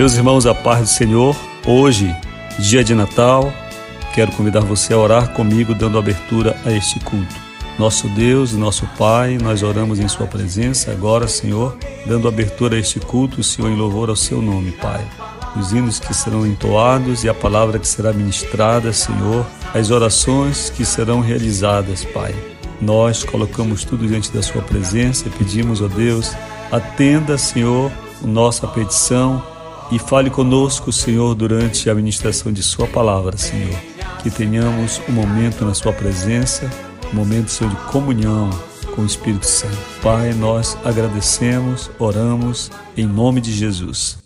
Meus irmãos, a paz do Senhor, hoje, dia de Natal, quero convidar você a orar comigo, dando abertura a este culto. Nosso Deus, nosso Pai, nós oramos em Sua presença agora, Senhor, dando abertura a este culto, Senhor, em louvor ao Seu nome, Pai. Os hinos que serão entoados e a palavra que será ministrada, Senhor, as orações que serão realizadas, Pai. Nós colocamos tudo diante da Sua presença e pedimos, ó Deus, atenda, Senhor, nossa petição e fale conosco, Senhor, durante a ministração de Sua palavra, Senhor. Que tenhamos um momento na Sua presença, um momento, Senhor, de comunhão com o Espírito Santo. Pai, nós agradecemos, oramos em nome de Jesus.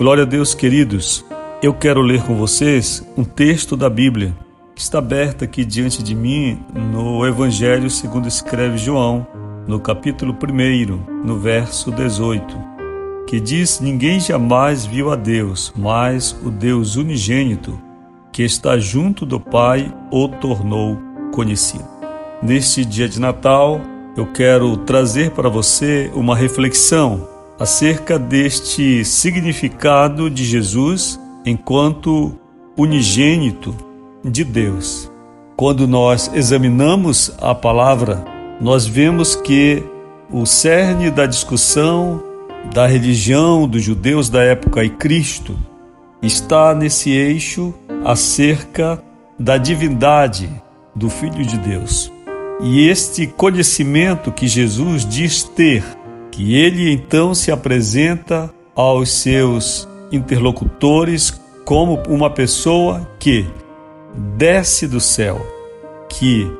Glória a Deus, queridos. Eu quero ler com vocês um texto da Bíblia que está aberto aqui diante de mim no Evangelho segundo escreve João, no capítulo 1, no verso 18, que diz: Ninguém jamais viu a Deus, mas o Deus unigênito, que está junto do Pai, o tornou conhecido. Neste dia de Natal, eu quero trazer para você uma reflexão acerca deste significado de Jesus enquanto unigênito de Deus. Quando nós examinamos a palavra, nós vemos que o cerne da discussão da religião dos judeus da época e Cristo está nesse eixo acerca da divindade do Filho de Deus. E este conhecimento que Jesus diz ter, que ele então se apresenta aos seus interlocutores como uma pessoa que desce do céu, que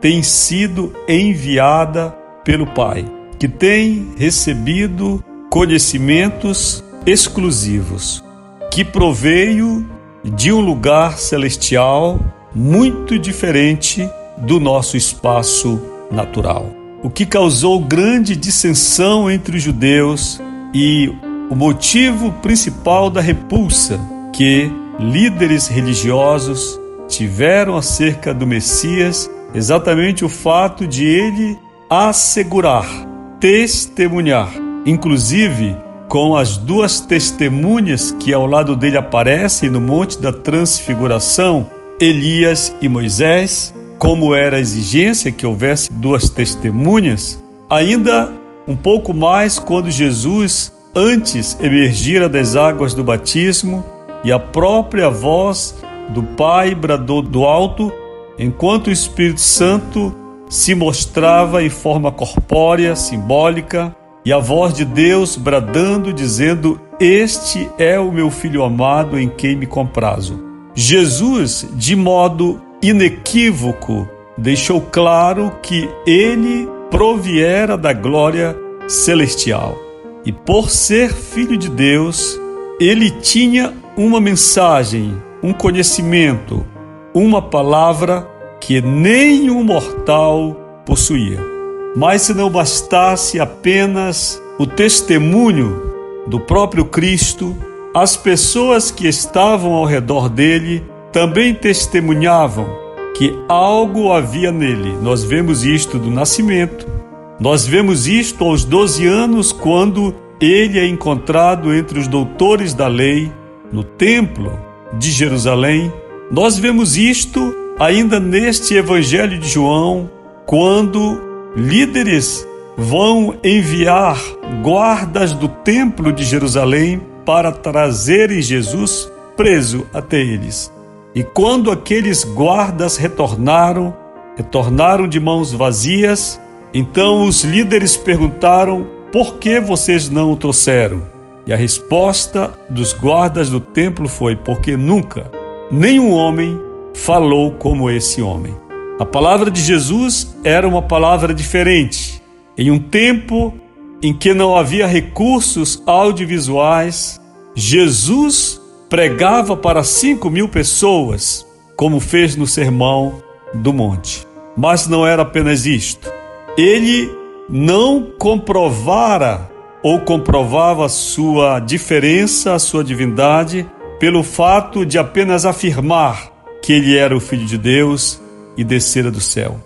tem sido enviada pelo Pai, que tem recebido conhecimentos exclusivos, que proveio de um lugar celestial muito diferente do nosso espaço natural. O que causou grande dissensão entre os judeus e o motivo principal da repulsa que líderes religiosos tiveram acerca do Messias exatamente o fato de ele assegurar, testemunhar, inclusive com as duas testemunhas que ao lado dele aparecem no Monte da Transfiguração, Elias e Moisés, como era a exigência que houvesse duas testemunhas, ainda um pouco mais quando Jesus antes emergira das águas do batismo e a própria voz do Pai bradou do alto, enquanto o Espírito Santo se mostrava em forma corpórea, simbólica, e a voz de Deus bradando, dizendo: Este é o meu filho amado em quem me comprazo. Jesus, de modo inequívoco, deixou claro que ele proviera da glória celestial. E por ser filho de Deus, ele tinha uma mensagem, um conhecimento, uma palavra que nenhum mortal possuía. Mas se não bastasse apenas o testemunho do próprio Cristo, as pessoas que estavam ao redor dele também testemunhavam que algo havia nele. Nós vemos isto do nascimento, nós vemos isto aos 12 anos, quando ele é encontrado entre os doutores da lei no templo de Jerusalém. Nós vemos isto ainda neste Evangelho de João, quando líderes vão enviar guardas do templo de Jerusalém para trazerem Jesus preso até eles. E quando aqueles guardas retornaram, retornaram de mãos vazias, então os líderes perguntaram por que vocês não o trouxeram? E a resposta dos guardas do templo foi: Porque nunca nenhum homem falou como esse homem. A palavra de Jesus era uma palavra diferente. Em um tempo em que não havia recursos audiovisuais, Jesus pregava para cinco mil pessoas, como fez no Sermão do Monte. Mas não era apenas isto. Ele não comprovara ou comprovava sua diferença, sua divindade, pelo fato de apenas afirmar que ele era o Filho de Deus e descera do céu.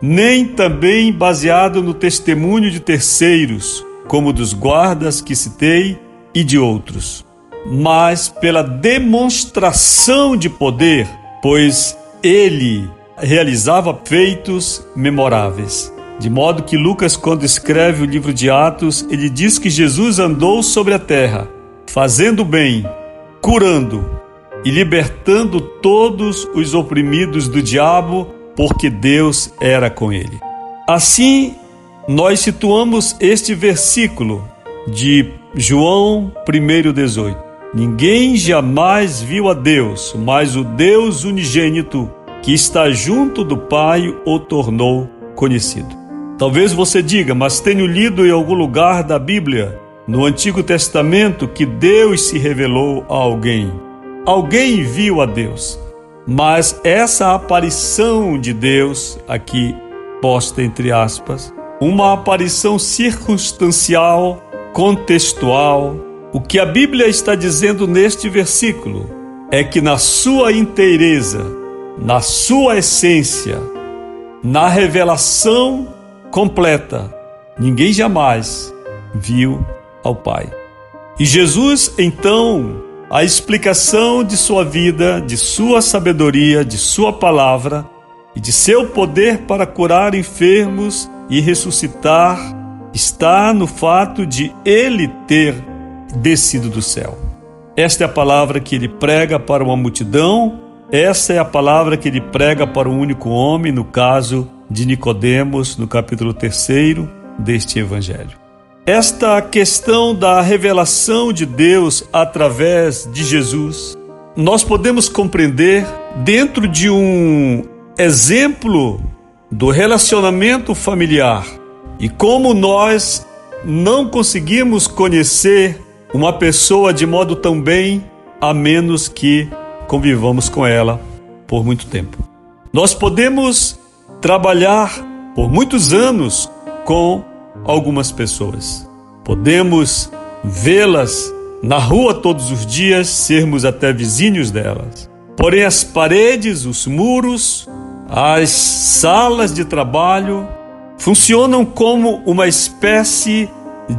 Nem também baseado no testemunho de terceiros, como dos guardas que citei e de outros, mas pela demonstração de poder, pois ele realizava feitos memoráveis. De modo que Lucas, quando escreve o livro de Atos, ele diz que Jesus andou sobre a terra, fazendo bem, curando e libertando todos os oprimidos do diabo, porque Deus era com ele. Assim, nós situamos este versículo de João 1,18. Ninguém jamais viu a Deus, mas o Deus unigênito que está junto do Pai o tornou conhecido. Talvez você diga, mas tenho lido em algum lugar da Bíblia no Antigo Testamento que Deus se revelou a alguém. Alguém viu a Deus. Mas essa aparição de Deus, aqui posta entre aspas, uma aparição circunstancial, contextual. O que a Bíblia está dizendo neste versículo é que na sua inteireza, na sua essência, na revelação completa, ninguém jamais viu ao Pai. E Jesus, então, a explicação de sua vida, de sua sabedoria, de sua palavra e de seu poder para curar enfermos e ressuscitar está no fato de ele ter descido do céu. Esta é a palavra que ele prega para uma multidão, essa é a palavra que ele prega para um único homem, no caso de Nicodemos, no capítulo 3 deste evangelho. Esta questão da revelação de Deus através de Jesus, nós podemos compreender dentro de um exemplo do relacionamento familiar e como nós não conseguimos conhecer uma pessoa de modo tão bem a menos que convivamos com ela por muito tempo. Nós podemos trabalhar por muitos anos com algumas pessoas. Podemos vê-las na rua todos os dias, sermos até vizinhos delas. Porém, as paredes, os muros, as salas de trabalho funcionam como uma espécie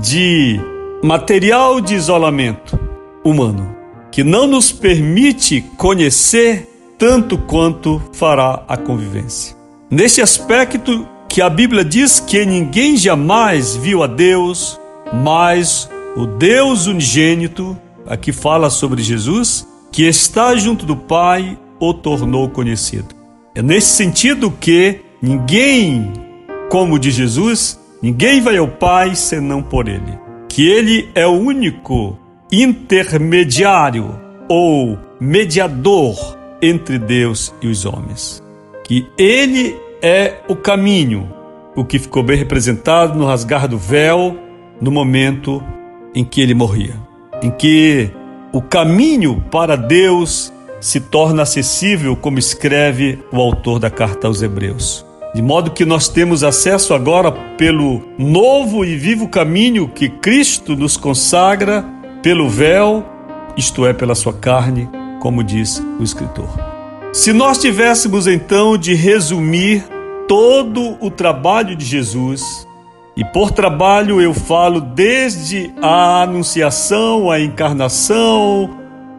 de material de isolamento humano que não nos permite conhecer tanto quanto fará a convivência. Nesse aspecto, que a Bíblia diz que ninguém jamais viu a Deus, mas o Deus unigênito, aqui fala sobre Jesus, que está junto do Pai, o tornou conhecido. É nesse sentido que ninguém, como de Jesus, ninguém vai ao Pai senão por Ele. Que Ele é o único intermediário ou mediador entre Deus e os homens. Que Ele é o caminho, o que ficou bem representado no rasgar do véu no momento em que ele morria, em que o caminho para Deus se torna acessível, como escreve o autor da carta aos Hebreus. De modo que nós temos acesso agora pelo novo e vivo caminho que Cristo nos consagra pelo véu, isto é, pela sua carne, como diz o escritor. Se nós tivéssemos então de resumir todo o trabalho de Jesus, e por trabalho eu falo desde a anunciação, a encarnação,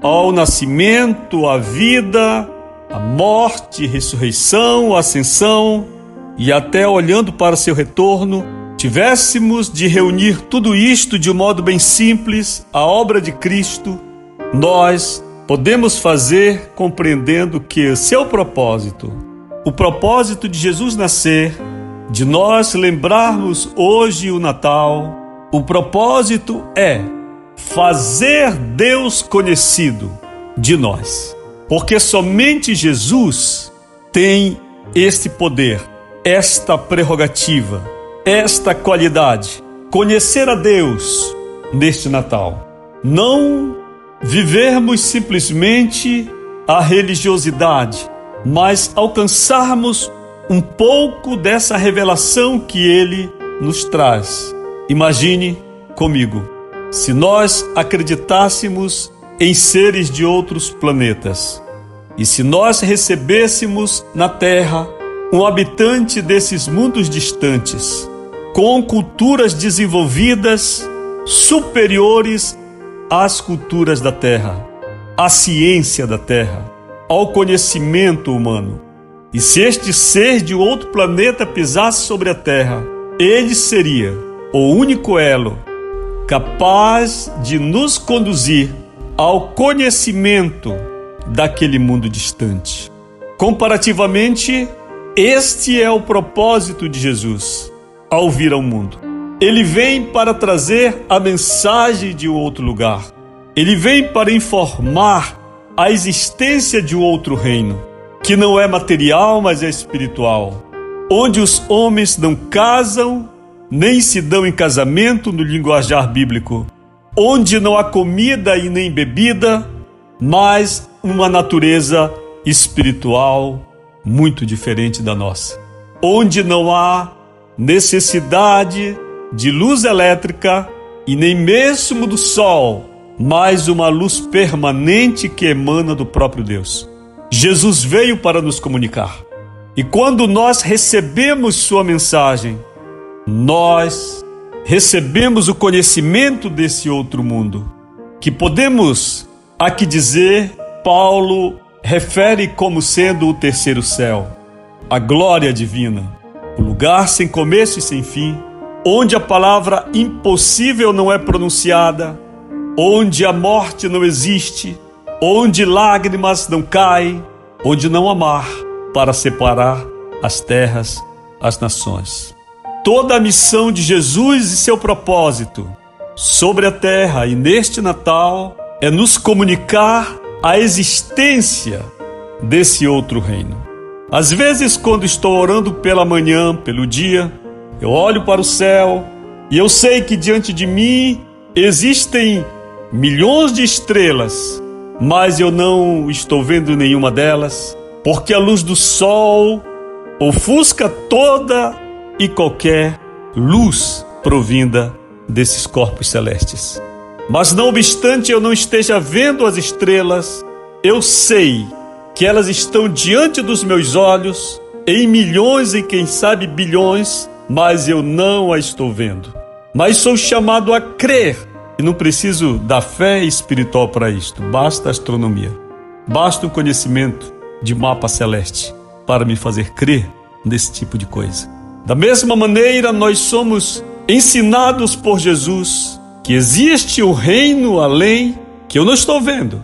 ao nascimento, a vida, a morte, ressurreição, ascensão, e até olhando para seu retorno, tivéssemos de reunir tudo isto de um modo bem simples, a obra de Cristo, nós podemos fazer compreendendo que seu propósito, o propósito de Jesus nascer, de nós lembrarmos hoje o Natal, o propósito é fazer Deus conhecido de nós. Porque somente Jesus tem este poder, esta prerrogativa, esta qualidade, conhecer a Deus neste Natal. Não vivermos simplesmente a religiosidade, mas alcançarmos um pouco dessa revelação que ele nos traz. Imagine comigo, se nós acreditássemos em seres de outros planetas e se nós recebêssemos na Terra um habitante desses mundos distantes, com culturas desenvolvidas superiores às culturas da terra, à ciência da terra, ao conhecimento humano. E se este ser de outro planeta pisasse sobre a terra, ele seria o único elo capaz de nos conduzir ao conhecimento daquele mundo distante. Comparativamente, este é o propósito de Jesus ao vir ao mundo ele vem para trazer a mensagem de outro lugar. Ele vem para informar a existência de outro reino, que não é material, mas é espiritual, onde os homens não casam, nem se dão em casamento no linguajar bíblico, onde não há comida e nem bebida, mas uma natureza espiritual muito diferente da nossa, onde não há necessidade de luz elétrica e nem mesmo do sol, mas uma luz permanente que emana do próprio Deus. Jesus veio para nos comunicar. E quando nós recebemos Sua mensagem, nós recebemos o conhecimento desse outro mundo, que podemos aqui dizer, Paulo refere como sendo o terceiro céu, a glória divina, o lugar sem começo e sem fim, onde a palavra impossível não é pronunciada, onde a morte não existe, onde lágrimas não caem, onde não há mar para separar as terras, as nações. Toda a missão de Jesus e seu propósito sobre a terra e neste Natal é nos comunicar a existência desse outro reino. Às vezes, quando estou orando pela manhã, pelo dia, eu olho para o céu e eu sei que diante de mim existem milhões de estrelas, mas eu não estou vendo nenhuma delas, porque a luz do sol ofusca toda e qualquer luz provinda desses corpos celestes. Mas não obstante eu não esteja vendo as estrelas, eu sei que elas estão diante dos meus olhos, em milhões e quem sabe bilhões, mas eu não a estou vendo. Mas sou chamado a crer, e não preciso da fé espiritual para isto, basta a astronomia, basta o conhecimento de mapa celeste para me fazer crer nesse tipo de coisa. Da mesma maneira, nós somos ensinados por Jesus que existe um reino além que eu não estou vendo,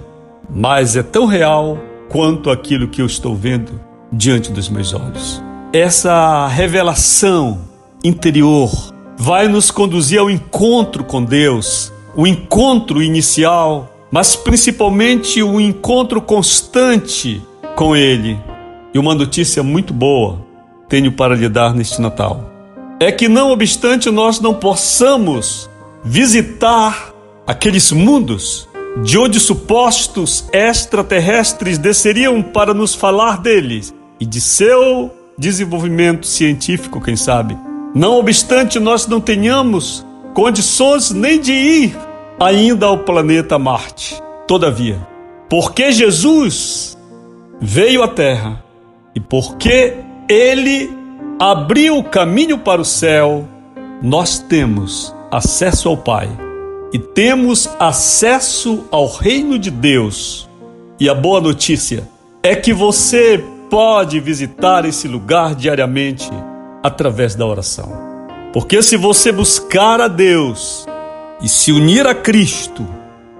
mas é tão real quanto aquilo que eu estou vendo diante dos meus olhos. Essa revelação interior vai nos conduzir ao encontro com Deus, o encontro inicial, mas principalmente o encontro constante com Ele. E uma notícia muito boa tenho para lhe dar neste Natal. É que, não obstante nós não possamos visitar aqueles mundos de onde supostos extraterrestres desceriam para nos falar deles e de seu desenvolvimento científico, quem sabe. Não obstante nós não tenhamos condições nem de ir ainda ao planeta Marte. Todavia, porque Jesus veio à Terra e porque ele abriu o caminho para o céu, nós temos acesso ao Pai e temos acesso ao reino de Deus. E a boa notícia é que você pode visitar esse lugar diariamente através da oração. Porque se você buscar a Deus e se unir a Cristo,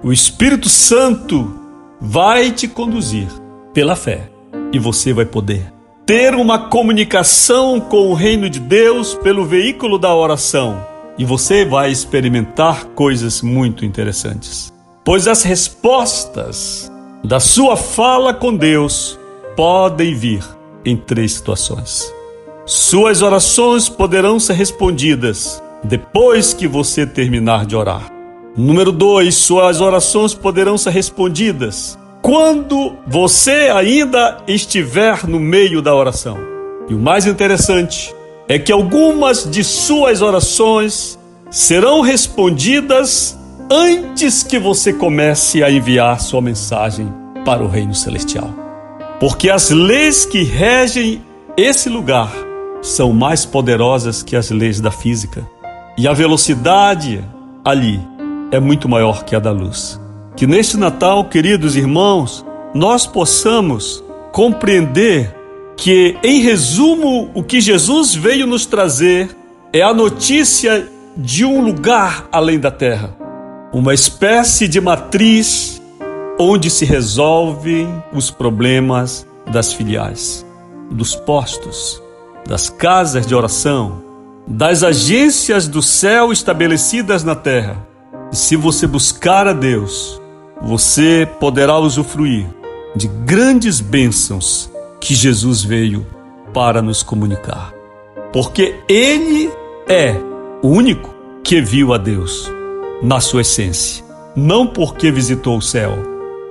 o Espírito Santo vai te conduzir pela fé e você vai poder ter uma comunicação com o reino de Deus pelo veículo da oração e você vai experimentar coisas muito interessantes. Pois as respostas da sua fala com Deus podem vir em três situações. Suas orações poderão ser respondidas depois que você terminar de orar. Número dois, suas orações poderão ser respondidas quando você ainda estiver no meio da oração. E o mais interessante é que algumas de suas orações serão respondidas antes que você comece a enviar sua mensagem para o reino celestial. Porque as leis que regem esse lugar são mais poderosas que as leis da física. E a velocidade ali é muito maior que a da luz. Que neste Natal, queridos irmãos, nós possamos compreender que, em resumo, o que Jesus veio nos trazer é a notícia de um lugar além da terra, uma espécie de matriz onde se resolvem os problemas das filiais, dos postos, das casas de oração, das agências do céu estabelecidas na terra. E se você buscar a Deus, você poderá usufruir de grandes bênçãos que Jesus veio para nos comunicar. Porque Ele é o único que viu a Deus. na sua essência. Não porque visitou o céu,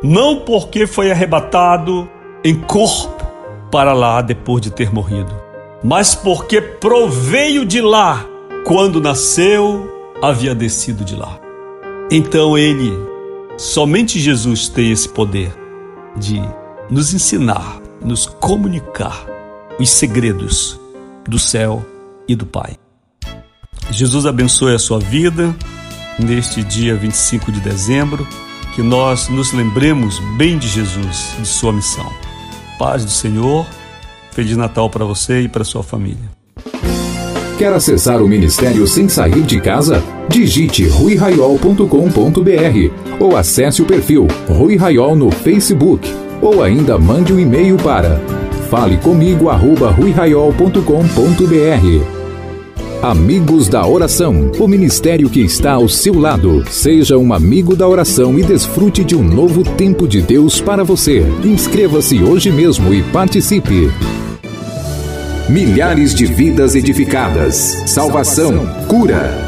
não porque foi arrebatado em corpo para lá depois de ter morrido, mas porque proveio de lá quando nasceu, havia descido de lá. Então ele, somente Jesus tem esse poder de nos ensinar, nos comunicar os segredos do céu e do Pai. Jesus abençoe a sua vida neste dia 25 de dezembro, que nós nos lembremos bem de Jesus, de sua missão. Paz do Senhor, Feliz Natal para você e para sua família. Quer acessar o ministério sem sair de casa? Digite ruiraiol.com.br ou acesse o perfil Rui Raiol no Facebook ou ainda mande um e-mail para falecomigo@ruiraiol.com.br. Amigos da Oração, o ministério que está ao seu lado. Seja um amigo da oração e desfrute de um novo tempo de Deus para você. Inscreva-se hoje mesmo e participe. Milhares de vidas edificadas, salvação, cura.